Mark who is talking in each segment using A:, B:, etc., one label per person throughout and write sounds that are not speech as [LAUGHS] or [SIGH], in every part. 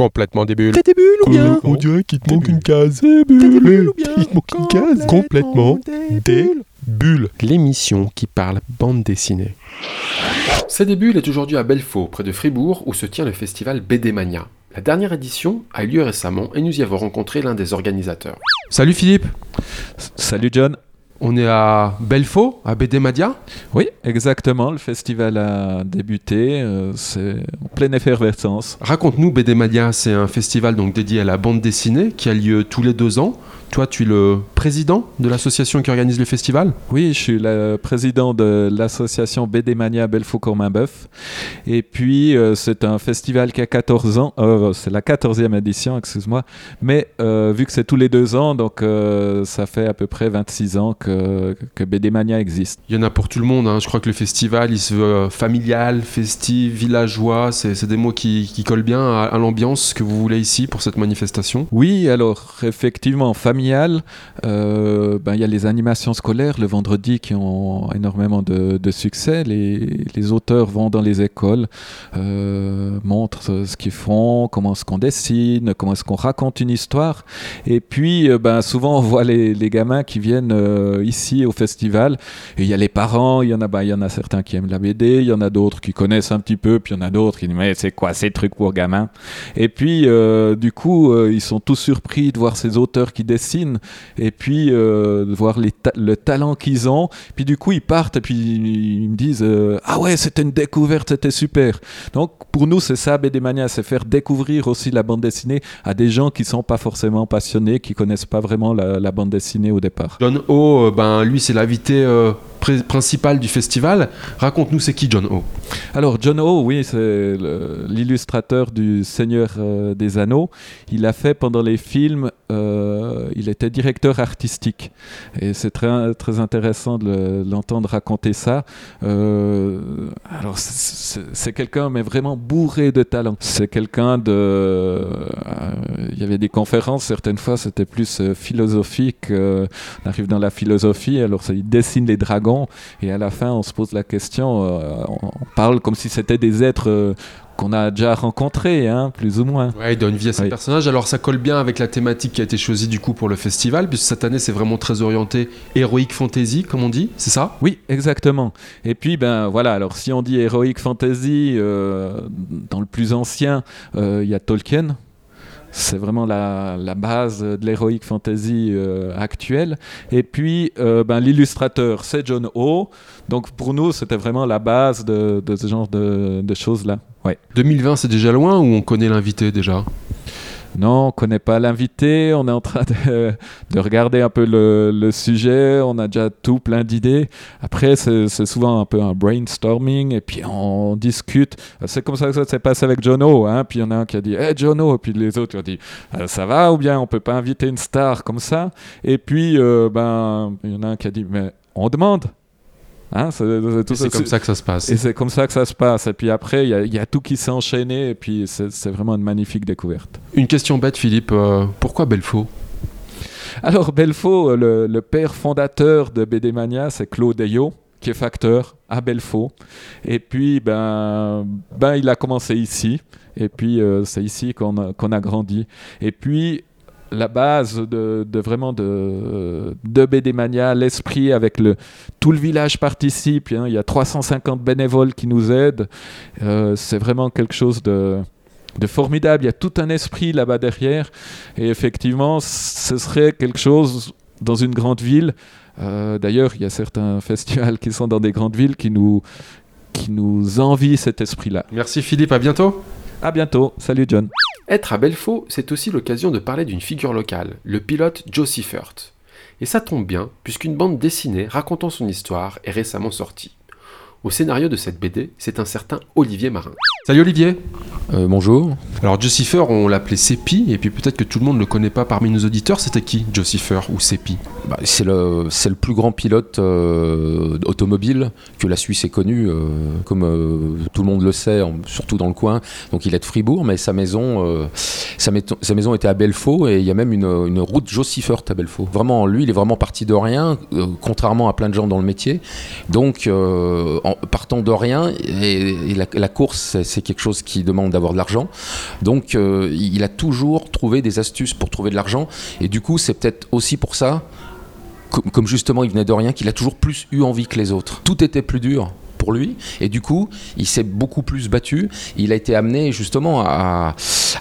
A: Complètement des bulles.
B: T'as des bulles ou bien
A: On dirait qu'il te manque une case.
B: T'as des bulles ou bien
A: Il te manque une case. Complètement
B: des
A: des
B: bulles.
A: bulles. L'émission qui parle bande dessinée.
C: C'est des bulles est aujourd'hui à Belfaux, près de Fribourg, où se tient le festival BD Mania. La dernière édition a eu lieu récemment et nous y avons rencontré l'un des organisateurs.
A: Salut Philippe.
D: Salut John.
A: On est à Belfaux, à BD Madia.
D: Oui, exactement. Le festival a débuté. euh, c'est en pleine effervescence.
A: Raconte-nous, BD Madia, c'est un festival donc dédié à la bande dessinée qui a lieu tous les deux ans. Toi, tu es le président de l'association qui organise le festival?
D: Oui, je suis le président de l'association BD Mania Belfaux-Corminboeuf. Et puis, euh, c'est un festival qui a 14 ans. euh, c'est la 14e édition, excuse-moi. Mais vu que c'est tous les deux ans, donc ça fait à peu près 26 ans que, que BD Mania existe.
A: Il y en a pour tout le monde. hein. Je crois que le festival, il se veut euh, familial, festif, villageois. C'est des mots qui, qui collent bien à, à l'ambiance que vous voulez ici pour cette manifestation.
D: Oui, alors effectivement, familial, euh, ben, il y a les animations scolaires le vendredi qui ont énormément de, de succès. Les, les auteurs vont dans les écoles, euh, montrent ce qu'ils font, comment est-ce qu'on dessine, comment est-ce qu'on raconte une histoire. Et puis, ben, souvent, on voit les, les gamins qui viennent ici au festival. Il y a les parents, il y en a, ben, il y en a certains qui aiment la BD, il y en a d'autres qui connaissent un petit peu, puis il y en a d'autres qui disent mais c'est quoi ces trucs pour gamins? Et puis, euh, du coup, euh, ils sont tous surpris de voir ces auteurs qui dessinent, et puis euh, de voir le talent qu'ils ont. Puis du coup, ils partent, et puis ils me disent euh, ah ouais, c'était une découverte, c'était super. Donc pour nous, c'est ça, BD Mania, c'est faire découvrir aussi la bande dessinée à des gens qui sont pas forcément passionnés, qui connaissent pas vraiment la, la bande dessinée au départ.
A: John O, euh, ben, lui, c'est l'invité euh, principal du festival. Raconte-nous, c'est qui John O
D: Alors John O, oui, c'est l'illustrateur du Seigneur euh, des Anneaux. Il a fait pendant les films, euh, il était directeur artistique. Et c'est très, très intéressant de le- l'entendre raconter ça. Euh, alors c'est- quelqu'un, mais vraiment bourré de talent. C'est quelqu'un de... Il y avait des conférences, certaines fois c'était plus philosophique. on arrive dans la philosophie, alors il dessine les dragons. Et à la fin, on se pose la question, euh, on on parle comme si c'était des êtres euh, qu'on a déjà rencontrés, hein, plus ou moins.
A: Ouais, il donne vie à
D: Oui.
A: personnages. Alors, ça colle bien avec la thématique qui a été choisie du coup pour le festival, puisque cette année, c'est vraiment très orienté héroïque fantasy, comme on dit, c'est ça?
D: Oui, exactement. Et puis, ben voilà, alors si on dit Heroic Fantasy, euh, dans le plus ancien, euh, il y a Tolkien. C'est vraiment la, la base de l'Heroic Fantasy euh, actuelle. Et puis, euh, ben, l'illustrateur, c'est John O. Donc, pour nous, c'était vraiment la base de, de ce genre de, de choses-là. Ouais.
A: 2020, c'est déjà loin ou on connaît l'invité déjà?
D: Non, on connaît pas l'invité. On est en train de, de regarder un peu le, sujet. On a déjà tout plein d'idées. Après, c'est souvent un peu un brainstorming et puis on discute. C'est comme ça que ça s'est passé avec Jono. Hein. Puis il y en a un qui a dit Hey Jono, et puis les autres ont dit Euh, Ça va ou bien on peut pas inviter une star comme ça? Et puis, euh, ben, il y en a un qui a dit Mais on demande. Hein, c'est-
A: comme ça que ça se passe.
D: Et c'est comme ça que ça se passe. Et puis après, il y, a- il y a tout qui s'est enchaîné. Et puis c'est vraiment une magnifique découverte.
A: Une question bête, Philippe. euh, pourquoi Belfaux?
D: Alors Belfaux, euh, le, le père fondateur de BD Mania, c'est Claude Ayot, qui est facteur à Belfaux. Et puis, ben, ben il a commencé ici. Et puis, euh, c'est ici qu'on a, qu'on a grandi. Et puis, la base de, de vraiment de, de BD Mania, l'esprit avec le tout le village participe. hein, il y a 350 bénévoles qui nous aident. Euh, c'est vraiment quelque chose de, de formidable. Il y a tout un esprit là-bas derrière. Et effectivement, ce serait quelque chose dans une grande ville. Euh, D'ailleurs, il y a certains [LAUGHS] festivals qui sont dans des grandes villes qui nous, qui nous envient cet esprit-là.
A: Merci Philippe, à bientôt.
D: À bientôt. Salut John.
C: Être à Belfaux, c'est aussi l'occasion de parler d'une figure locale, le pilote Joe Seifert. Et ça tombe bien, puisqu'une bande dessinée racontant son histoire est récemment sortie. Au scénario de cette BD, c'est un certain Olivier Marin.
A: Salut Olivier.
E: Euh, bonjour.
A: Alors Josifer, on l'appelait Sepi, et puis peut-être que tout le monde ne le connaît pas parmi nos auditeurs. C'était qui Josifer ou Sepi
E: Bah, c'est le, plus grand pilote euh, automobile que la Suisse ait connu, euh, comme euh, tout le monde le sait, surtout dans le coin. Donc il est de Fribourg, mais sa maison, était à Belfaux et il y a même une, route Jossiffert à Belfaux. Vraiment, lui, il est vraiment parti de rien, contrairement à plein de gens dans le métier. Donc, partant de rien, la, course, c'est, quelque chose qui demande d'avoir de l'argent. Donc, il a toujours trouvé des astuces pour trouver de l'argent. Et du coup, c'est peut-être aussi pour ça comme, justement il venait de rien, qu'il a toujours plus eu envie que les autres. Tout était plus dur pour lui. Et du coup il s'est beaucoup plus battu. Il a été amené justement à,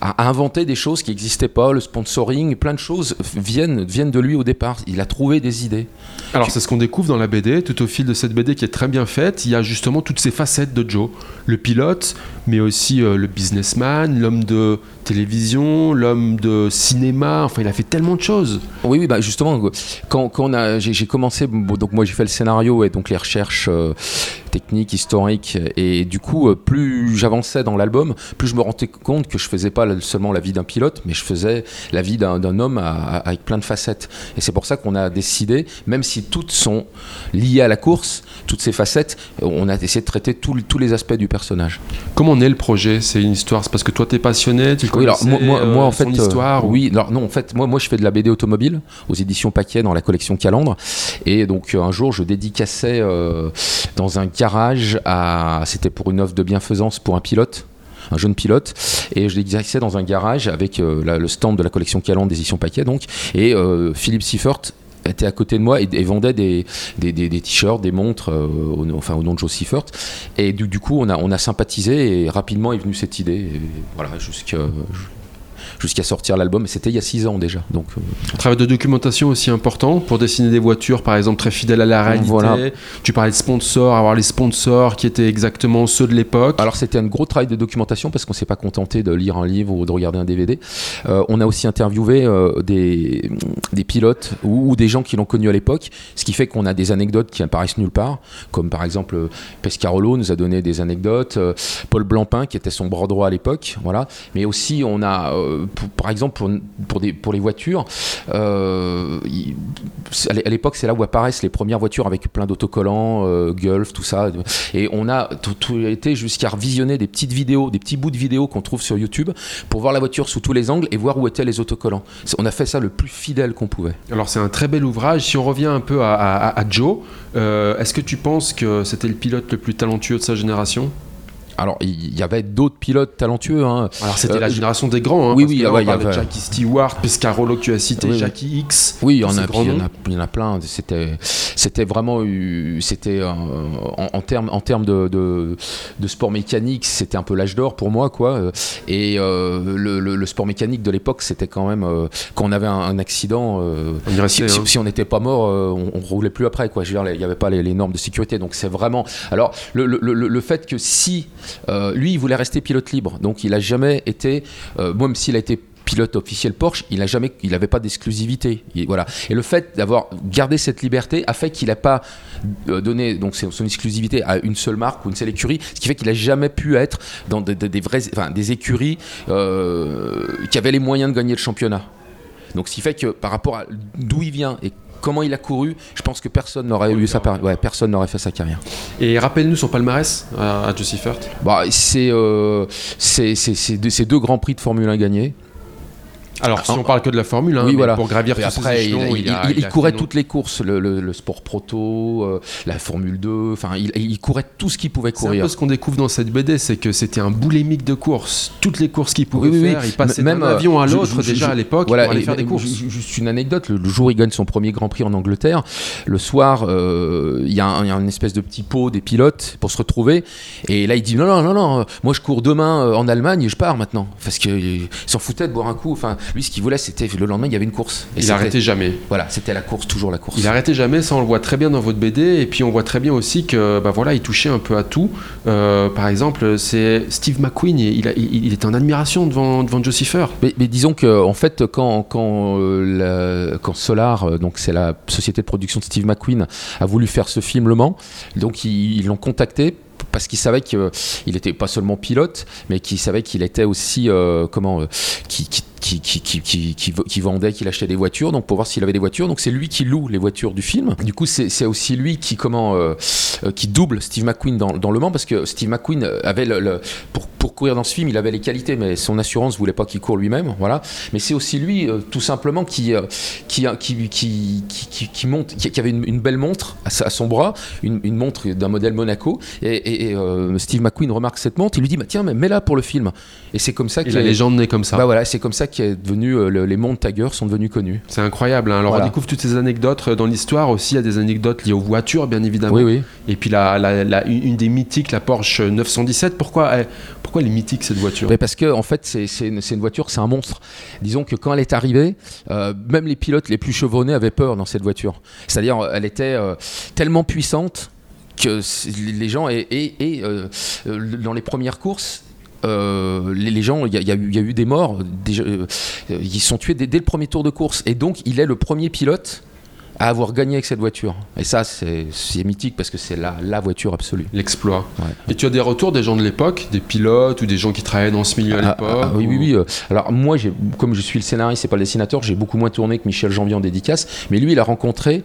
E: à inventer des choses qui n'existaient pas. Le sponsoring plein de choses viennent, viennent de lui au départ. Il a trouvé des idées.
C: Alors c'est ce qu'on découvre dans la BD, tout au fil de cette BD qui est très bien faite, il y a justement toutes ces facettes de Joe. Le pilote, mais aussi euh, le businessman, l'homme de télévision, l'homme de cinéma, enfin il a fait tellement de choses.
E: Oui, oui, bah justement, quand, quand on a, j'ai, commencé, donc moi j'ai fait le scénario et donc les recherches euh, techniques, historiques, et du coup, euh, plus j'avançais dans l'album, plus je me rendais compte que je faisais pas seulement la vie d'un pilote, mais je faisais la vie d'un, homme à- à- avec plein de facettes. Et c'est pour ça qu'on a décidé, même si toutes sont liées à la course, toutes ces facettes, on a essayé de traiter tous tous les aspects du personnage.
C: Comment naît le projet? C'est une histoire, c'est parce que toi t'es passionné, tu
E: Oui, alors moi, moi,
C: euh,
E: moi, en
C: son
E: fait, euh,
C: histoire ou-
E: oui, alors non, en fait, moi, moi, je fais de la BD automobile aux éditions Paquet dans la collection Calandre, et donc euh, un jour, je dédicaçais euh, dans un garage à, c'était pour une offre de bienfaisance pour un pilote. Un jeune pilote, et je dédicaçais dans un garage avec euh, le stand de la collection Calandre des éditions Paquet, donc, et euh, Philippe Siffert était à côté de moi et, vendait des, des, t-shirts, des montres, euh, au, enfin, au nom de Joe Siffert. Et du, du coup, on a, sympathisé et rapidement est venue cette idée. Voilà, jusqu'à jusqu'à sortir l'album. Et c'était il y a six ans déjà. Donc, euh,
C: Un travail de documentation aussi important pour dessiner des voitures, par exemple, très fidèles à la réalité.
E: Voilà.
C: Tu parlais de sponsors, avoir les sponsors qui étaient exactement ceux de l'époque.
E: alors, c'était un gros travail de documentation parce qu'on s'est pas contenté de lire un livre ou de regarder un DVD. Euh, on a aussi interviewé euh, des, des pilotes ou, ou des gens qui l'ont connu à l'époque, ce qui fait qu'on a des anecdotes qui apparaissent nulle part, comme par exemple Pescarolo nous a donné des anecdotes, euh, Paul Blancpain qui était son bras droit à l'époque, voilà. Mais aussi on a, par exemple pour, pour, les voitures, euh, à l'é- à l'époque c'est là où apparaissent les premières voitures avec plein d'autocollants, euh, Gulf, tout ça, et on a tout, été jusqu'à revisionner des petites vidéos, des petits bouts de vidéos qu'on trouve sur YouTube pour voir la voiture sous tous les angles et voir où étaient les autocollants. On a fait ça le plus fidèle qu'on pouvait.
C: Alors c'est un très bel ouvrage. Si on revient un peu à Joe, euh, est-ce que tu penses que c'était le pilote le plus talentueux de sa génération?
E: Alors, il y avait d'autres pilotes talentueux. hein.
C: Alors c'était
E: Euh,
C: la génération des grands. Hein,
E: Oui, oui, ouais, il y avait-
C: Jackie Stewart, Pescarolo que tu as cité,
E: Oui, oui.
C: Jackie X.
E: Oui, il y en a, il y en a, plein. C'était, c'était vraiment, c'était euh, en, en termes, en termes de, de, de sport mécanique, c'était un peu l'âge d'or pour moi, quoi. Et euh, le, le- le sport mécanique de l'époque, c'était quand même quand on avait un, un accident.
C: On restait,
E: si,
C: hein.
E: si on n'était pas mort, on, on roulait plus après, quoi. Je veux dire, il n'y avait pas les, les normes de sécurité, donc c'est vraiment. Alors, le, fait que si lui, il voulait rester pilote libre, donc il a jamais été, euh, même s'il a été pilote officiel Porsche, il n'a jamais, il n'avait pas d'exclusivité. Il- Voilà. Et le fait d'avoir gardé cette liberté a fait qu'il n'a pas euh, donné donc son exclusivité à une seule marque ou une seule écurie, ce qui fait qu'il n'a jamais pu être dans des, enfin, des écuries euh, qui avaient les moyens de gagner le championnat. Donc, ce qui fait que par rapport à d'où il vient et comment il a couru, je pense que personne n'aurait eu sa par- ouais, personne n'aurait fait sa carrière.
C: Et rappelle-nous son palmarès à, à Siffert.
E: Bah, c'est euh, c'est c'est- c'est deux, c'est deux grands prix de Formule 1 gagnés.
C: Alors si
E: Ah,
C: on parle que de la Formule 1,
E: oui,
C: mais
E: voilà.
C: pour gravir tous
E: après, il,
C: échelons,
E: il-
C: il, a-
E: il-
C: il
E: il
C: a
E: courait toutes les courses, le, le- le sport proto, euh, la Formule 2, enfin, il, courait tout ce qu'il pouvait
C: C'est un
E: courir.
C: peu ce qu'on découvre dans cette BD, c'est que c'était un boulémique de course. Toutes les courses qu'il pouvait
E: Oui, oui, oui.
C: faire, il passait
E: Même,
C: d'un
E: euh,
C: avion à l'autre déjà
E: je-
C: à l'époque
E: Voilà,
C: pour aller
E: et-
C: faire des courses.
E: ju- Juste une anecdote, le, le jour où il gagne son premier Grand Prix en Angleterre, le soir, euh, il y, a y une espèce de petit pot des pilotes pour se retrouver, et là il dit non, non, non, non, moi je cours demain en Allemagne et je pars maintenant. Parce qu'il s'en foutait de boire un coup, enfin, lui ce qu'il voulait c'était le lendemain il y avait une course. Et
C: Il
E: c'était-
C: arrêtait jamais.
E: Voilà, c'était la course, toujours la course.
C: Il arrêtait jamais, ça on le voit très bien dans votre BD, et puis on voit très bien aussi que bah voilà, il touchait un peu à tout. Euh, par exemple, c'est Steve McQueen, il, a- il, il était en admiration devant, devant Joe Siffert.
E: Mais, mais disons que en fait, quand, quand, euh, la- quand Solar, euh, donc c'est la société de production de Steve McQueen, a voulu faire ce film Le Mans, donc ils l'ont contacté parce qu'ils savaient qu'il n'était pas seulement pilote, mais qu'ils savaient qu'il était aussi euh, comment, euh, qui, qui- qui, qui, qui, qui, vendait, qui achetait des voitures, donc pour voir s'il avait des voitures. Donc c'est lui qui loue les voitures du film. Du coup, c'est aussi lui qui comment euh, euh, qui double Steve McQueen dans, dans Le Mans parce que Steve McQueen avait le, le- pour, pour courir dans ce film, il avait les qualités, mais son assurance voulait pas qu'il court lui-même. Voilà. Mais c'est aussi lui, euh, tout simplement, qui euh, qui, qui, monte, qui, avait une, une belle montre à, son bras, une, une montre d'un modèle Monaco. Et, et- et, Steve McQueen remarque cette montre, il lui dit bah, tiens, mais mets-la pour le film. Et c'est comme ça qu'il
A: la légende naît comme ça.
E: bah voilà, c'est comme ça qu'est devenu euh, le- les montres Tiger sont devenus connus.
A: C'est incroyable. hein. Alors
E: Voilà.
A: on découvre toutes ces anecdotes euh, dans l'histoire aussi. Il y a des anecdotes liées aux voitures, bien évidemment.
E: Oui, oui.
A: Et puis la, la- la- une des mythiques, la Porsche 917. Pourquoi, elle- pourquoi elle est mythique cette voiture?
E: Mais parce que en fait, c'est une, une voiture, c'est un monstre. Disons que quand elle est arrivée, euh, même les pilotes les plus chevronnés avaient peur dans cette voiture. C'est-à-dire, elle était euh, tellement puissante que les gens et, et- et, euh, dans les premières courses. Euh, les, les gens, il y, a- y eu- il y a eu des morts, des- euh, euh, ils sont tués dès, dès le premier tour de course, et donc il est le premier pilote à avoir gagné avec cette voiture. Et ça, c'est mythique parce que c'est la, la voiture absolue.
A: L'exploit.
E: Ouais.
A: Et tu as des retours des gens de l'époque, des pilotes ou des gens qui travaillaient dans ce milieu à
E: Ah,
A: l'époque
E: ah, oui,
A: ou-
E: oui, oui. euh, Alors moi, comme je suis le scénariste et pas le dessinateur, j'ai beaucoup moins tourné que Michel Janvier en dédicace. Mais lui, il a rencontré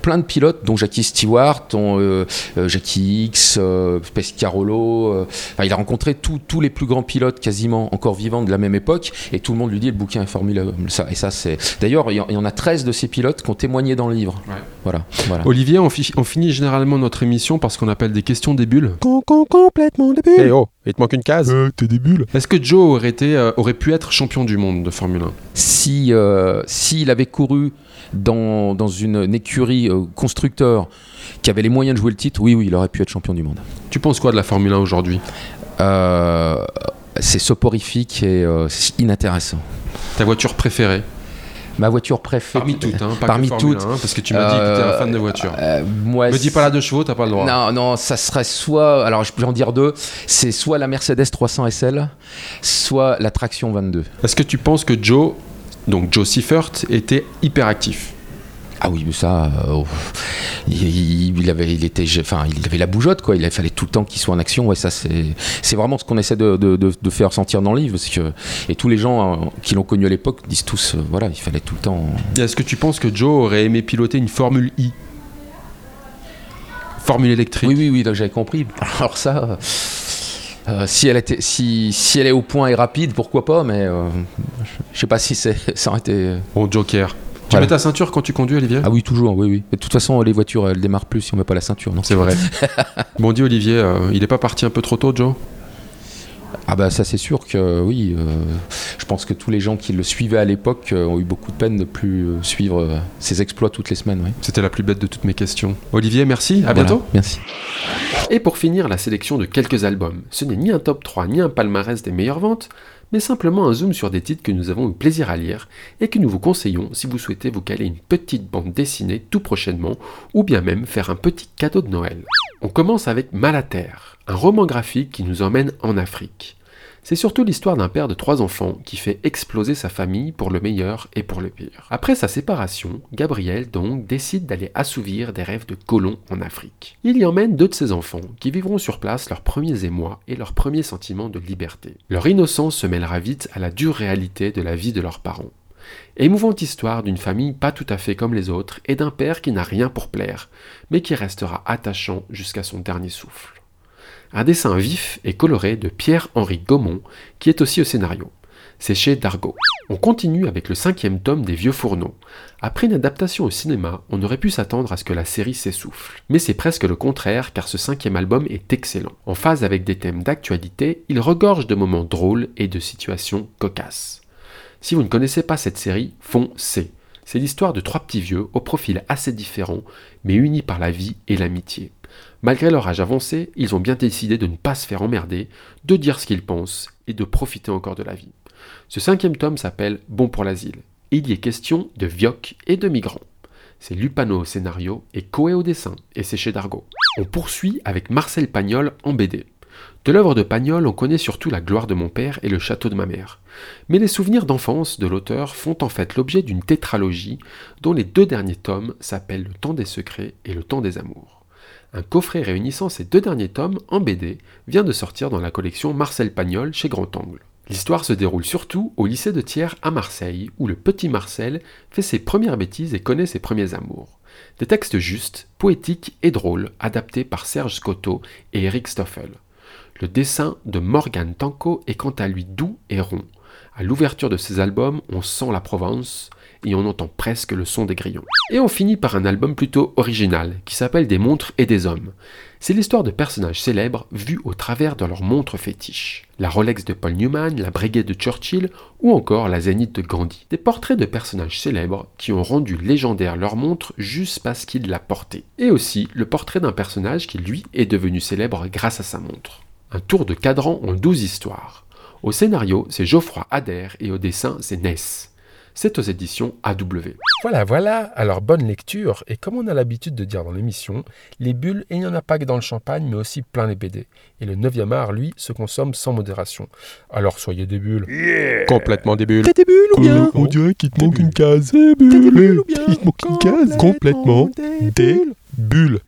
E: plein de pilotes, dont Jackie Stewart, dont euh, euh, Jackie X, euh, Pescarolo. euh, enfin, il a rencontré tous tous les plus grands pilotes quasiment encore vivants de la même époque. Et tout le monde lui dit le bouquin est formidable. Ça, et ça, c'est. D'ailleurs, il y en- il y en a 13 de ces pilotes qui ont témoigné dans le livre.
A: Ouais.
E: Voilà. voilà.
A: Olivier, on, fi- on finit généralement notre émission par ce qu'on appelle des questions des bulles.
B: Con, con, complètement début.
F: Eh oh, il te manque une case.
B: t'es des bulles.
A: Est-ce que Joe aurait, été, euh, aurait pu être champion du monde de Formule 1
E: si euh, s'il avait couru dans, dans une, une écurie euh, constructeur qui avait les moyens de jouer le titre, oui, oui, il aurait pu être champion du monde.
A: Tu penses quoi de la Formule 1 aujourd'hui?
E: Euh, c'est soporifique et euh, inintéressant.
A: Ta voiture préférée?
E: Ma voiture préférée.
A: Parmi toutes, hein, pas
E: Parmi
A: que
E: toutes.
A: 1, parce que tu m'as dit que tu es un fan de voiture.
E: moi,
A: Me dis pas la deux chevaux, t'as pas le droit.
E: Non, non, ça serait soit. Alors, je peux en dire deux. C'est soit la Mercedes 300 SL, soit la Traction 22.
A: Est-ce que tu penses que Joe, donc Joe Seifert, était hyperactif?
E: Ah oui, mais ça, euh, oh, il, avait, il était, enfin, il avait la bougeotte quoi. Il fallait tout le temps qu'il soit en action. Ouais, ça c'est, c'est vraiment ce qu'on essaie de, de- de- de faire sentir dans le livre. Parce que, et tous les gens euh, qui l'ont connu à l'époque disent tous, euh, voilà, il fallait tout le temps.
A: Est-ce que tu penses que Joe aurait aimé piloter une Formule I? Formule électrique
E: Oui, oui, oui, j'avais compris. Alors ça, euh, si elle était, si, si elle est au point et rapide, pourquoi pas. Mais euh, je sais pas si c'est, ça aurait été.
A: Bon, Joker. Tu
E: Voilà.
A: mets ta ceinture quand tu conduis, Olivier
E: Ah oui, toujours, oui, oui. De toute façon, les voitures, elles démarrent plus si on met pas la ceinture. Non?
A: C'est vrai. [LAUGHS] bon, dis Olivier, euh, il est pas parti un peu trop tôt, Joe?
E: Ah bah ça c'est sûr que oui. euh, je pense que tous les gens qui le suivaient à l'époque euh, ont eu beaucoup de peine de plus euh, suivre euh, ses exploits toutes les semaines. Oui.
A: C'était la plus bête de toutes mes questions. Olivier, merci, à
E: Voilà.
A: bientôt.
E: Merci.
C: Et pour finir, la sélection de quelques albums. Ce n'est ni un top 3 ni un palmarès des meilleures ventes, mais simplement un zoom sur des titres que nous avons eu plaisir à lire et que nous vous conseillons si vous souhaitez vous caler une petite bande dessinée tout prochainement ou bien même faire un petit cadeau de Noël. On commence avec Malaterre, un roman graphique qui nous emmène en Afrique. C'est surtout l'histoire d'un père de trois enfants qui fait exploser sa famille pour le meilleur et pour le pire. Après sa séparation, Gabriel donc décide d'aller assouvir des rêves de colons en Afrique. Il y emmène deux de ses enfants qui vivront sur place leurs premiers émois et leurs premiers sentiments de liberté. Leur innocence se mêlera vite à la dure réalité de la vie de leurs parents. Émouvante histoire d'une famille pas tout à fait comme les autres et d'un père qui n'a rien pour plaire, mais qui restera attachant jusqu'à son dernier souffle un dessin vif et coloré de Pierre-Henri Gaumont, qui est aussi au scénario. C'est chez Dargaud. On continue avec le cinquième tome des Vieux Fourneaux. Après une adaptation au cinéma, on aurait pu s'attendre à ce que la série s'essouffle. Mais c'est presque le contraire, car ce cinquième album est excellent. En phase avec des thèmes d'actualité, il regorge de moments drôles et de situations cocasses. Si vous ne connaissez pas cette série, foncez. C'est l'histoire de trois petits vieux au profil assez différent, mais unis par la vie et l'amitié. Malgré leur âge avancé, ils ont bien décidé de ne pas se faire emmerder, de dire ce qu'ils pensent et de profiter encore de la vie. Ce cinquième tome s'appelle Bon pour l'asile. Il y est question de vioc et de migrants. C'est Lupano au scénario et Coé au dessin, et c'est chez Dargaud. On poursuit avec Marcel Pagnol en BD. De l'œuvre de Pagnol, on connaît surtout La gloire de mon père et Le château de ma mère. Mais les souvenirs d'enfance de l'auteur font en fait l'objet d'une tétralogie dont les deux derniers tomes s'appellent Le temps des secrets et Le temps des amours. Un coffret réunissant ces deux derniers tomes en BD vient de sortir dans la collection Marcel Pagnol chez Grand Angle. L'histoire se déroule surtout au lycée de Thiers à Marseille, où le petit Marcel fait ses premières bêtises et connaît ses premiers amours. Des textes justes, poétiques et drôles, adaptés par Serge Scotto et Eric Stoffel. Le dessin de Morgan Tanco est quant à lui doux et rond. À l'ouverture de ses albums, on sent la Provence et on entend presque le son des grillons. Et on finit par un album plutôt original qui s'appelle Des montres et des hommes. C'est l'histoire de personnages célèbres vus au travers de leurs montres fétiches. La Rolex de Paul Newman, la Breguet de Churchill ou encore la Zénith de Gandhi. Des portraits de personnages célèbres qui ont rendu légendaire leur montre juste parce qu'ils la portaient. Et aussi le portrait d'un personnage qui lui est devenu célèbre grâce à sa montre. Un tour de cadran en 12 histoires. Au scénario, c'est Geoffroy Adair et au dessin, c'est Ness. C'est aux éditions AW.
B: Voilà, voilà, alors bonne lecture, et comme on a l'habitude de dire dans l'émission, les bulles, il n'y en a pas que dans le champagne, mais aussi plein les BD. Et le 9e art, lui, se consomme sans modération. Alors soyez des bulles.
A: Complètement des bulles.
B: T'es des bulles ou bien
F: On dirait qu'il te manque une case.
B: T'es des bulles ou bien
F: Il te manque une case. Complètement des bulles.